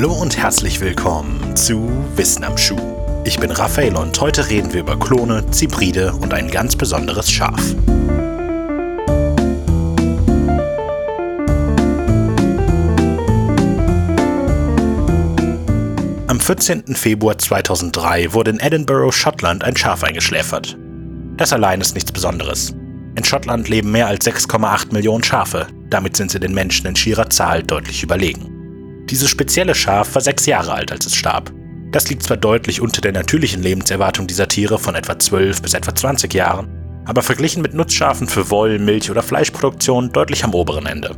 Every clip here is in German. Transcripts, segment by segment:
Hallo und herzlich willkommen zu Wissen am Schuh. Ich bin Raphael und heute reden wir über Klone, Zybride und ein ganz besonderes Schaf. Am 14. Februar 2003 wurde in Edinburgh, Schottland, ein Schaf eingeschläfert. Das allein ist nichts Besonderes. In Schottland leben mehr als 6,8 Millionen Schafe, damit sind sie den Menschen in schierer Zahl deutlich überlegen. Dieses spezielle Schaf war sechs Jahre alt, als es starb. Das liegt zwar deutlich unter der natürlichen Lebenserwartung dieser Tiere von etwa 12 bis etwa 20 Jahren, aber verglichen mit Nutzschafen für Woll-, Milch- oder Fleischproduktion deutlich am oberen Ende.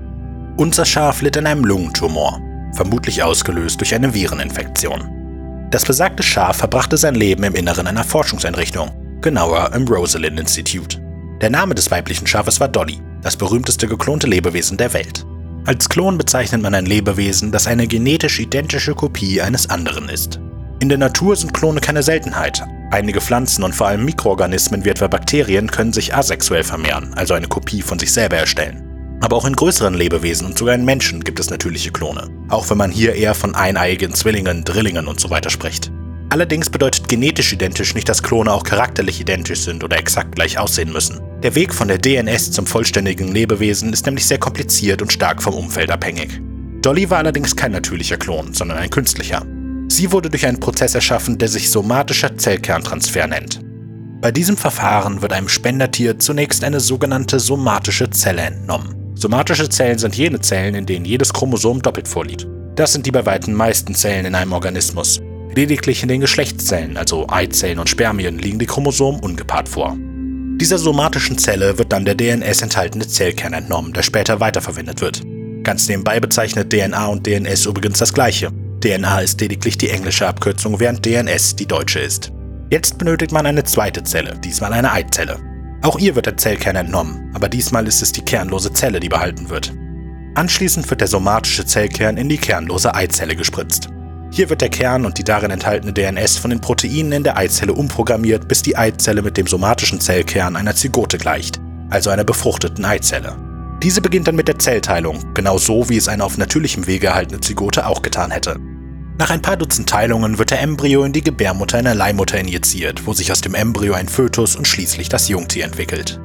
Unser Schaf litt an einem Lungentumor, vermutlich ausgelöst durch eine Vireninfektion. Das besagte Schaf verbrachte sein Leben im Inneren einer Forschungseinrichtung, genauer im Rosalind Institute. Der Name des weiblichen Schafes war Dolly, das berühmteste geklonte Lebewesen der Welt. Als Klon bezeichnet man ein Lebewesen, das eine genetisch identische Kopie eines anderen ist. In der Natur sind Klone keine Seltenheit. Einige Pflanzen und vor allem Mikroorganismen wie etwa Bakterien können sich asexuell vermehren, also eine Kopie von sich selber erstellen. Aber auch in größeren Lebewesen und sogar in Menschen gibt es natürliche Klone, auch wenn man hier eher von eineiigen Zwillingen, Drillingen und so weiter spricht. Allerdings bedeutet genetisch identisch nicht, dass Klone auch charakterlich identisch sind oder exakt gleich aussehen müssen. Der Weg von der DNS zum vollständigen Lebewesen ist nämlich sehr kompliziert und stark vom Umfeld abhängig. Dolly war allerdings kein natürlicher Klon, sondern ein künstlicher. Sie wurde durch einen Prozess erschaffen, der sich somatischer Zellkerntransfer nennt. Bei diesem Verfahren wird einem Spendertier zunächst eine sogenannte somatische Zelle entnommen. Somatische Zellen sind jene Zellen, in denen jedes Chromosom doppelt vorliegt. Das sind die bei weitem meisten Zellen in einem Organismus. Lediglich in den Geschlechtszellen, also Eizellen und Spermien, liegen die Chromosomen ungepaart vor. Dieser somatischen Zelle wird dann der DNS enthaltene Zellkern entnommen, der später weiterverwendet wird. Ganz nebenbei bezeichnet DNA und DNS übrigens das gleiche. DNA ist lediglich die englische Abkürzung, während DNS die deutsche ist. Jetzt benötigt man eine zweite Zelle, diesmal eine Eizelle. Auch ihr wird der Zellkern entnommen, aber diesmal ist es die kernlose Zelle, die behalten wird. Anschließend wird der somatische Zellkern in die kernlose Eizelle gespritzt. Hier wird der Kern und die darin enthaltene DNS von den Proteinen in der Eizelle umprogrammiert, bis die Eizelle mit dem somatischen Zellkern einer Zygote gleicht, also einer befruchteten Eizelle. Diese beginnt dann mit der Zellteilung, genau so wie es eine auf natürlichem Wege erhaltene Zygote auch getan hätte. Nach ein paar Dutzend Teilungen wird der Embryo in die Gebärmutter einer Leihmutter injiziert, wo sich aus dem Embryo ein Fötus und schließlich das Jungtier entwickelt.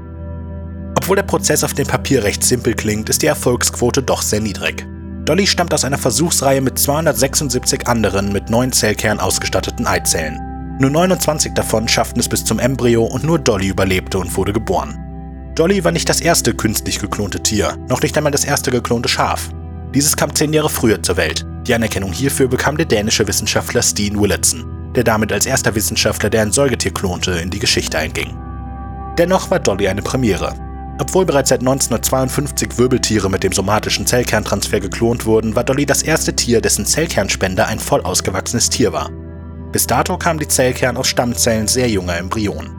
Obwohl der Prozess auf dem Papier recht simpel klingt, ist die Erfolgsquote doch sehr niedrig. Dolly stammt aus einer Versuchsreihe mit 276 anderen mit neun Zellkernen ausgestatteten Eizellen. Nur 29 davon schafften es bis zum Embryo und nur Dolly überlebte und wurde geboren. Dolly war nicht das erste künstlich geklonte Tier, noch nicht einmal das erste geklonte Schaf. Dieses kam zehn Jahre früher zur Welt. Die Anerkennung hierfür bekam der dänische Wissenschaftler Steen Willetson, der damit als erster Wissenschaftler, der ein Säugetier klonte, in die Geschichte einging. Dennoch war Dolly eine Premiere. Obwohl bereits seit 1952 Wirbeltiere mit dem somatischen Zellkerntransfer geklont wurden, war Dolly das erste Tier, dessen Zellkernspender ein voll ausgewachsenes Tier war. Bis dato kamen die Zellkern aus Stammzellen sehr junger Embryonen.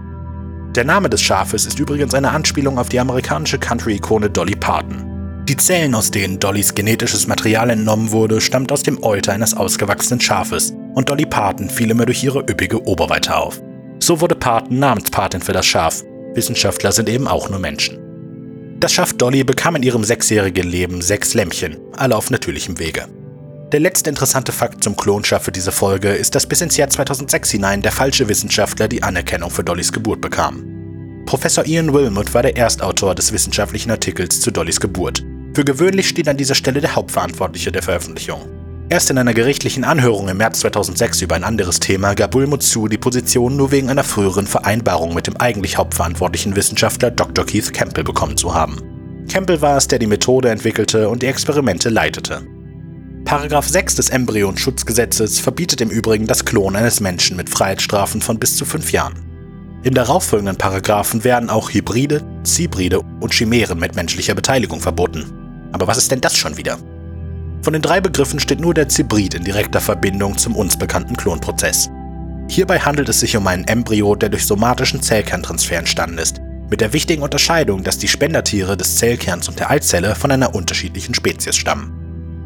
Der Name des Schafes ist übrigens eine Anspielung auf die amerikanische Country-Ikone Dolly Parton. Die Zellen, aus denen Dollys genetisches Material entnommen wurde, stammt aus dem Euter eines ausgewachsenen Schafes und Dolly Parton fiel immer durch ihre üppige Oberweite auf. So wurde Parton Namenspatin für das Schaf. Wissenschaftler sind eben auch nur Menschen. Das Schaf Dolly bekam in ihrem sechsjährigen Leben sechs Lämmchen, alle auf natürlichem Wege. Der letzte interessante Fakt zum Klonschaf für diese Folge ist, dass bis ins Jahr 2006 hinein der falsche Wissenschaftler die Anerkennung für Dollys Geburt bekam. Professor Ian Wilmot war der Erstautor des wissenschaftlichen Artikels zu Dollys Geburt. Für gewöhnlich steht an dieser Stelle der Hauptverantwortliche der Veröffentlichung. Erst in einer gerichtlichen Anhörung im März 2006 über ein anderes Thema gab Wilmot zu, die Position nur wegen einer früheren Vereinbarung mit dem eigentlich hauptverantwortlichen Wissenschaftler Dr. Keith Campbell bekommen zu haben. Campbell war es, der die Methode entwickelte und die Experimente leitete. Paragraph 6 des Embryonschutzgesetzes verbietet im Übrigen das Klonen eines Menschen mit Freiheitsstrafen von bis zu fünf Jahren. In darauffolgenden Paragraphen werden auch Hybride, Zybride und Chimären mit menschlicher Beteiligung verboten. Aber was ist denn das schon wieder? Von den drei Begriffen steht nur der Zybrid in direkter Verbindung zum uns bekannten Klonprozess. Hierbei handelt es sich um einen Embryo, der durch somatischen Zellkerntransfer entstanden ist, mit der wichtigen Unterscheidung, dass die Spendertiere des Zellkerns und der Eizelle von einer unterschiedlichen Spezies stammen.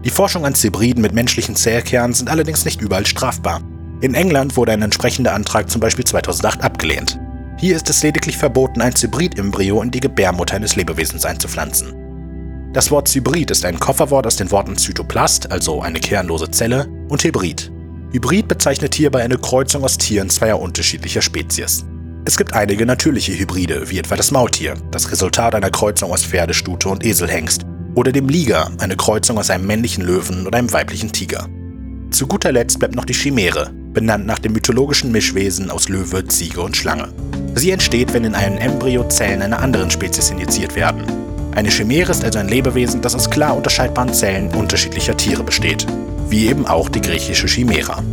Die Forschung an Zybriden mit menschlichen Zellkernen sind allerdings nicht überall strafbar. In England wurde ein entsprechender Antrag zum Beispiel 2008 abgelehnt. Hier ist es lediglich verboten, ein Zybrid-Embryo in die Gebärmutter eines Lebewesens einzupflanzen. Das Wort Zybrid ist ein Kofferwort aus den Worten Zytoplast, also eine kernlose Zelle, und Hybrid. Hybrid bezeichnet hierbei eine Kreuzung aus Tieren zweier unterschiedlicher Spezies. Es gibt einige natürliche Hybride, wie etwa das Maultier, das Resultat einer Kreuzung aus Pferdestute und Eselhengst, oder dem Liger, eine Kreuzung aus einem männlichen Löwen und einem weiblichen Tiger. Zu guter Letzt bleibt noch die Chimäre, benannt nach dem mythologischen Mischwesen aus Löwe, Ziege und Schlange. Sie entsteht, wenn in einem Embryo Zellen einer anderen Spezies injiziert werden. Eine Chimäre ist also ein Lebewesen, das aus klar unterscheidbaren Zellen unterschiedlicher Tiere besteht, wie eben auch die griechische Chimära.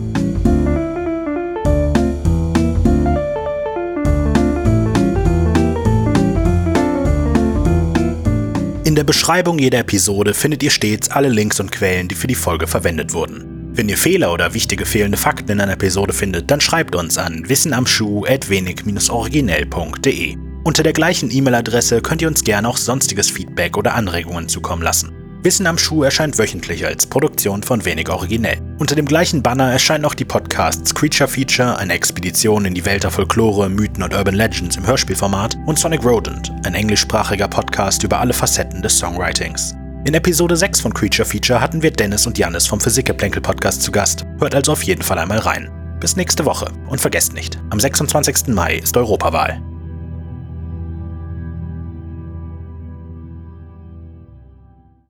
In der Beschreibung jeder Episode findet ihr stets alle Links und Quellen, die für die Folge verwendet wurden. Wenn ihr Fehler oder wichtige fehlende Fakten in einer Episode findet, dann schreibt uns an wissenamschuh.wenig-originell.de. Unter der gleichen E-Mail-Adresse könnt ihr uns gerne auch sonstiges Feedback oder Anregungen zukommen lassen. Wissen am Schuh erscheint wöchentlich als Produktion von Wenig Originell. Unter dem gleichen Banner erscheinen auch die Podcasts Creature Feature, eine Expedition in die Welt der Folklore, Mythen und Urban Legends im Hörspielformat und Sonic Rodent, ein englischsprachiger Podcast über alle Facetten des Songwritings. In Episode 6 von Creature Feature hatten wir Dennis und Janis vom Physikgeplänkel Podcast zu Gast. Hört also auf jeden Fall einmal rein. Bis nächste Woche und vergesst nicht, am 26. Mai ist Europawahl.